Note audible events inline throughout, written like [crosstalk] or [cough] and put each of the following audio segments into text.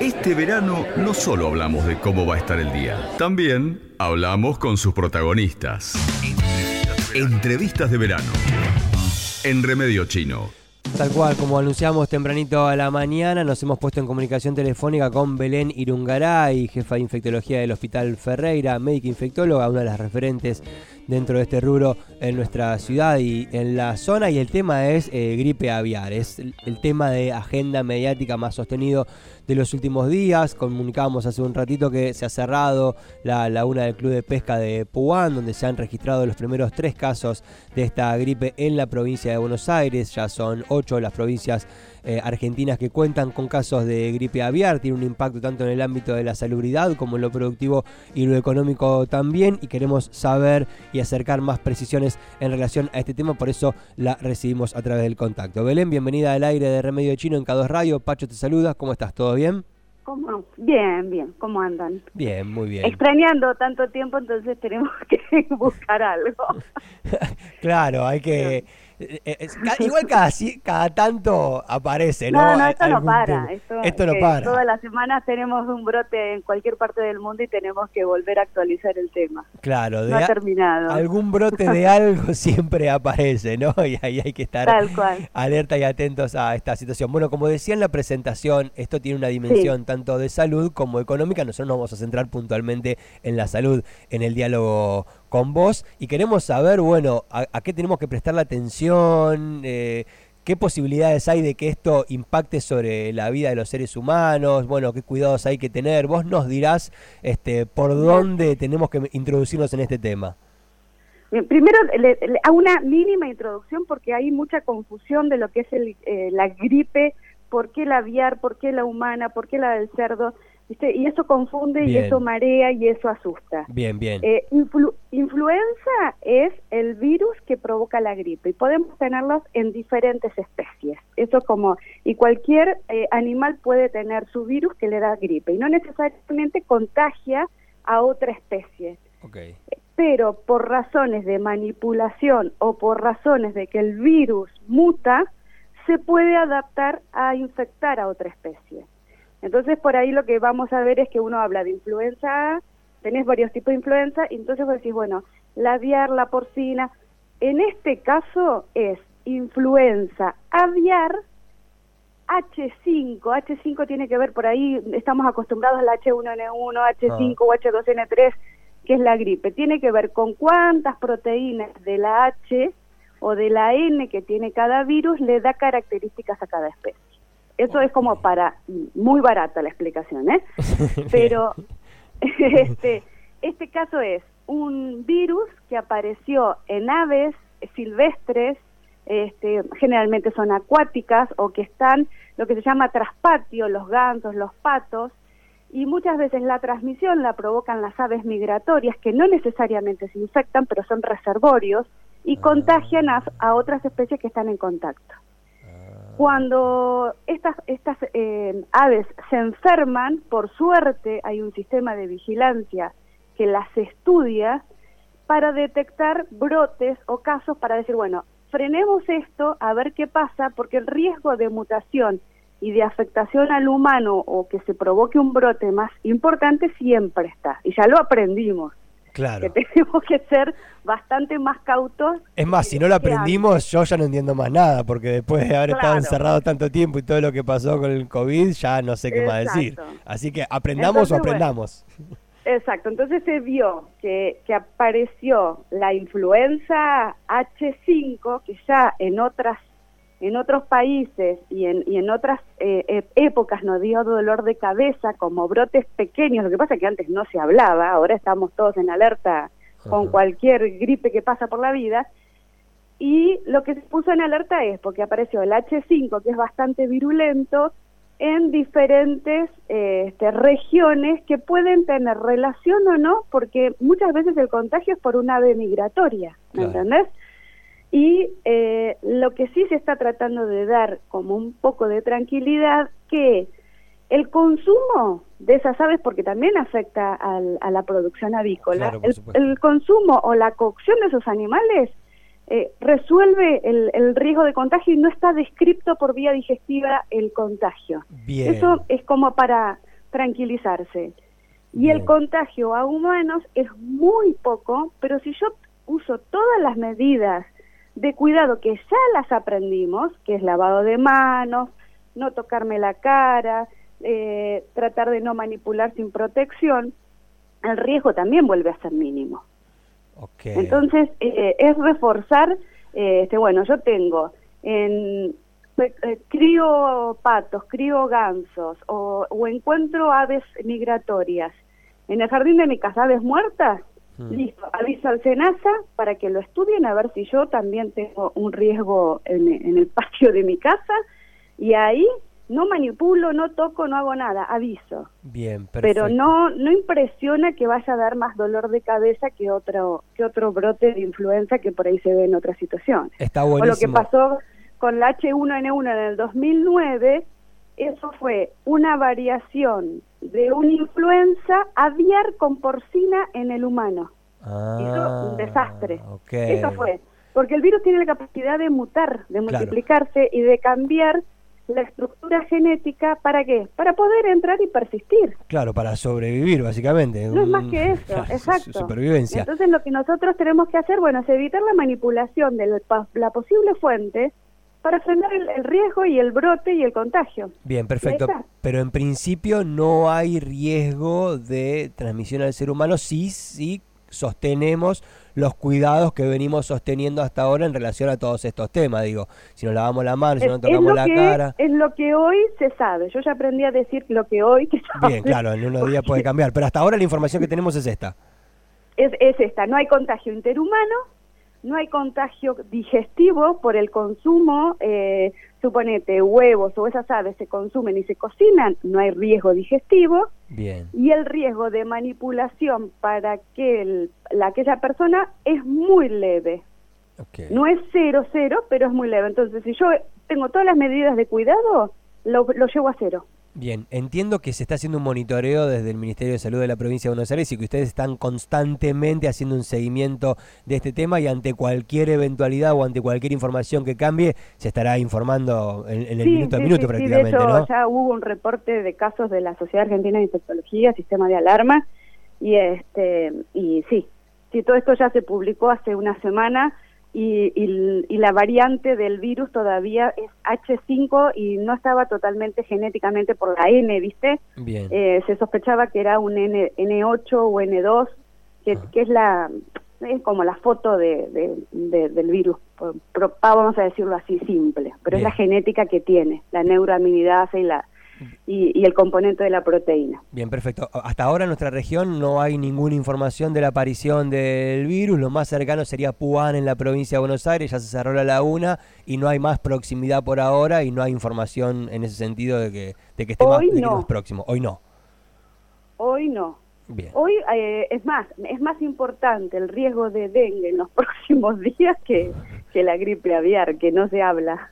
Este verano no solo hablamos de cómo va a estar el día, también hablamos con sus protagonistas. Entrevistas de verano. En Remedio Chino. Tal cual, como anunciamos tempranito a la mañana, nos hemos puesto en comunicación telefónica con Belén Irungaray, jefa de infectología del Hospital Ferreira, médica infectóloga, una de las referentes dentro de este rubro en nuestra ciudad y en la zona. Y el tema es eh, gripe aviar, es el, tema de agenda mediática más sostenido de los últimos días. Comunicábamos hace un ratito que se ha cerrado la laguna del Club de Pesca de Puan, donde se han registrado los primeros tres casos de esta gripe en la provincia de Buenos Aires. Ya son ocho las provincias eh, argentinas que cuentan con casos de gripe aviar. Tiene un impacto tanto en el ámbito de la salubridad como en lo productivo y lo económico también. Y queremos saber y acercar más precisiones en relación a este tema, por eso la recibimos a través del contacto. Belén, bienvenida al aire de Remedio Chino en K2 Radio. Pacho te saluda, ¿cómo estás? ¿Todo bien? ¿Cómo? Bien, bien, ¿cómo andan? Bien, muy bien. Extrañando tanto tiempo, entonces tenemos [laughs] que buscar algo. [laughs] claro, hay que... eh, igual cada, cada tanto aparece, ¿no? No, no, esto no para. Esto, no para. Todas las semanas tenemos un brote en cualquier parte del mundo y tenemos que volver a actualizar el tema. Claro, de no ha terminado. Algún brote de [laughs] algo siempre aparece, ¿no? Y ahí hay que estar alerta y atentos a esta situación. Bueno, como decía en la presentación, esto tiene una dimensión tanto de salud como económica. Nosotros nos vamos a centrar puntualmente en la salud en el diálogo con vos y queremos saber, bueno, a, qué tenemos que prestar la atención, eh, qué posibilidades hay de que esto impacte sobre la vida de los seres humanos, bueno, qué cuidados hay que tener. Vos nos dirás este, por dónde tenemos que introducirnos en este tema. Primero, le, hago una mínima introducción porque hay mucha confusión de lo que es el, eh, la gripe, por qué la aviar, por qué la humana, por qué la del cerdo. Y eso confunde y eso marea y eso asusta. Bien, bien. Eh, influenza es el virus que provoca la gripe y podemos tenerlos en diferentes especies. Eso como, y cualquier eh, animal puede tener su virus que le da gripe y no necesariamente contagia a otra especie. Okay. Pero por razones de manipulación o por razones de que el virus muta, se puede adaptar a infectar a otra especie. Entonces, por ahí lo que vamos a ver es que uno habla de influenza A, tenés varios tipos de influenza, y entonces vos decís, bueno, la aviar, la porcina. En este caso es influenza aviar H5. H5 tiene que ver por ahí, estamos acostumbrados al H1N1, H5 o H2N3, que es la gripe. Tiene que ver con cuántas proteínas de la H o de la N que tiene cada virus le da características a cada especie. Eso es como para, muy barata la explicación, ¿eh? [laughs] Pero [laughs] este, este caso es un virus que apareció en aves silvestres, este, generalmente son acuáticas o que están lo que se llama traspatio, los gansos, los patos, y muchas veces la transmisión la provocan las aves migratorias que no necesariamente se infectan, pero son reservorios y ah. contagian a otras especies que están en contacto. Cuando estas, estas eh, aves se enferman, por suerte hay un sistema de vigilancia que las estudia para detectar brotes o casos para decir, bueno, frenemos esto a ver qué pasa, porque el riesgo de mutación y de afectación al humano o que se provoque un brote más importante siempre está, y ya lo aprendimos. Claro. Que tenemos que ser bastante más cautos. Es más, si no lo aprendimos, yo ya no entiendo más nada, porque después de haber estado encerrado tanto tiempo y todo lo que pasó con el COVID, ya no sé qué más decir. Así que aprendamos o aprendamos. exacto, entonces se vio que, que apareció la influenza H5, que ya en otras en otros países y en, y en otras eh, épocas nos dio dolor de cabeza como brotes pequeños, lo que pasa es que antes no se hablaba, ahora estamos todos en alerta con cualquier gripe que pasa por la vida, y lo que se puso en alerta es porque apareció el H5, que es bastante virulento, en diferentes eh, este, regiones que pueden tener relación o no, porque muchas veces el contagio es por una ave migratoria, ¿me entendés? Y eh, lo que sí se está tratando de dar como un poco de tranquilidad, que el consumo de esas aves, porque también afecta a la producción avícola, el, consumo o la cocción de esos animales eh, resuelve el, riesgo de contagio y no está descrito por vía digestiva el contagio. Eso es como para tranquilizarse. Y el contagio a humanos es muy poco, pero si yo uso todas las medidas de cuidado que ya las aprendimos, que es lavado de manos, no tocarme la cara, eh, tratar de no manipular sin protección, el riesgo también vuelve a ser mínimo. Entonces, eh, es reforzar, eh, este, bueno, yo tengo en crío patos, crío gansos o, encuentro aves migratorias en el jardín de mi casa, aves muertas, hmm. listo, aviso al SENASA para que lo estudien a ver si yo también tengo un riesgo en, en el patio de mi casa y ahí no manipulo, no toco, no hago nada, aviso. Bien, perfecto. Pero no no impresiona que vaya a dar más dolor de cabeza que otro que otro brote de influenza que por ahí se ve en otras situaciones. Está buenísimo. O lo que pasó con la H1N1 en el 2009, eso fue una variación de una influenza aviar con porcina en el humano. Ah, eso un desastre. Eso fue. Porque el virus tiene la capacidad de mutar, de multiplicarse y de cambiar la estructura genética, ¿para qué? Para poder entrar y persistir. Claro, para sobrevivir, básicamente. No es más que eso, [laughs] exacto. Supervivencia. Entonces lo que nosotros tenemos que hacer, bueno, es evitar la manipulación de la, posible fuente para frenar el, riesgo y el brote y el contagio. Bien, perfecto. Pero en principio no hay riesgo de transmisión al ser humano si, si sostenemos los cuidados que venimos sosteniendo hasta ahora en relación a todos estos temas. Digo, si nos lavamos la mano, si no nos tocamos la cara. Es lo que hoy se sabe. Yo ya aprendí a decir lo que hoy se sabe. Bien, claro, en unos días puede [laughs] cambiar. Pero hasta ahora la información que tenemos es esta. Es, es esta. No hay contagio interhumano, no hay contagio digestivo por el consumo, eh, suponete, huevos o esas aves se consumen y se cocinan, no hay riesgo digestivo. Bien. Y el riesgo de manipulación para que la, aquella persona es muy leve. No es cero, cero, pero es muy leve. Entonces, si yo tengo todas las medidas de cuidado, lo, lo llevo a cero. Bien, entiendo que se está haciendo un monitoreo desde el Ministerio de Salud de la provincia de Buenos Aires y que ustedes están constantemente haciendo un seguimiento de este tema y ante cualquier eventualidad o ante cualquier información que cambie se estará informando en, el minuto a minuto prácticamente, de hecho, Ya hubo un reporte de casos de la Sociedad Argentina de Infectología, Sistema de Alarma y este y sí, sí todo esto ya se publicó hace una semana y, la variante del virus todavía es H5 y no estaba totalmente genéticamente por la N, ¿viste? Bien. Eh, se sospechaba que era un N, N8 o N2, que, ah. que es la es como la foto de, del virus, vamos a decirlo así simple, pero es la genética que tiene, la neuroaminidasa y la y, el componente de la proteína. Bien, perfecto. Hasta ahora en nuestra región no hay ninguna información de la aparición del virus. Lo más cercano sería Puan en la provincia de Buenos Aires, ya se cerró la laguna y no hay más proximidad por ahora y no hay información en ese sentido de que, de que esté más, próximo. Hoy no. Hoy no. Bien. Hoy eh, es más, es más importante el riesgo de dengue en los [laughs] próximos días que, que la gripe aviar, que no se habla.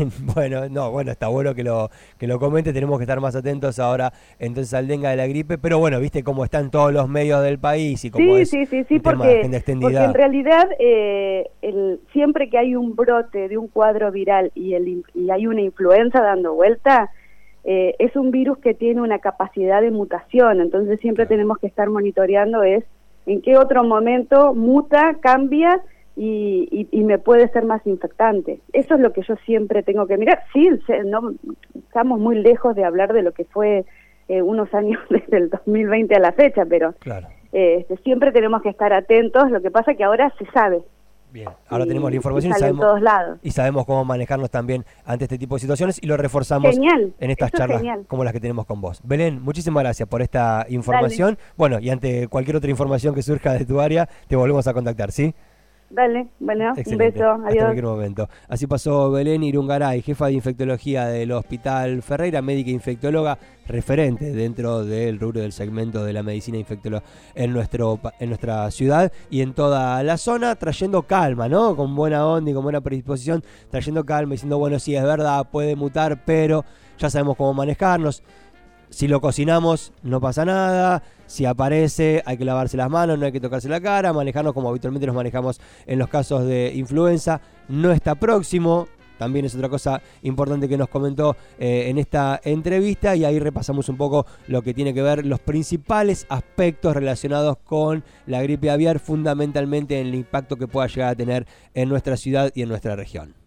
[laughs] Bueno, no, bueno, está bueno que lo que lo comente, tenemos que estar más atentos ahora entonces al dengue de la gripe, pero bueno, viste cómo están todos los medios del país y cómo es sí, sí, sí, porque, porque, en realidad eh, el, siempre que hay un brote de un cuadro viral y, el, y hay una influenza dando vuelta, eh, es un virus que tiene una capacidad de mutación, entonces siempre tenemos que estar monitoreando es en qué otro momento muta, cambia y, y, me puede ser más infectante. Eso es lo que yo siempre tengo que mirar. Sí, no, estamos muy lejos de hablar de lo que fue eh, unos años [laughs] desde el 2020 a la fecha, pero eh, este, siempre tenemos que estar atentos. Lo que pasa que ahora se sabe. Bien, ahora tenemos la información y, sabemos, todos lados. y sabemos cómo manejarnos también ante este tipo de situaciones y lo reforzamos en estas charlas como las que tenemos con vos. Belén, muchísimas gracias por esta información. Bueno, y ante cualquier otra información que surja de tu área, te volvemos a contactar, ¿sí? Dale, bueno, un beso, adiós. Hasta cualquier momento. Así pasó Belén Irungaray, jefa de infectología del Hospital Ferreira, médica infectóloga, referente dentro del rubro del segmento de la medicina infectóloga en, nuestro, en nuestra ciudad y en toda la zona, trayendo calma, ¿no? Con buena onda y con buena predisposición, trayendo calma, diciendo, bueno, sí, es verdad, puede mutar, pero ya sabemos cómo manejarnos si lo cocinamos, no pasa nada. Si aparece, hay que lavarse las manos, no hay que tocarse la cara, manejarnos como habitualmente nos manejamos en los casos de influenza. No está próximo, también es otra cosa importante que nos comentó eh, en esta entrevista y ahí repasamos un poco lo que tiene que ver los principales aspectos relacionados con la gripe aviar, fundamentalmente en el impacto que pueda llegar a tener en nuestra ciudad y en nuestra región.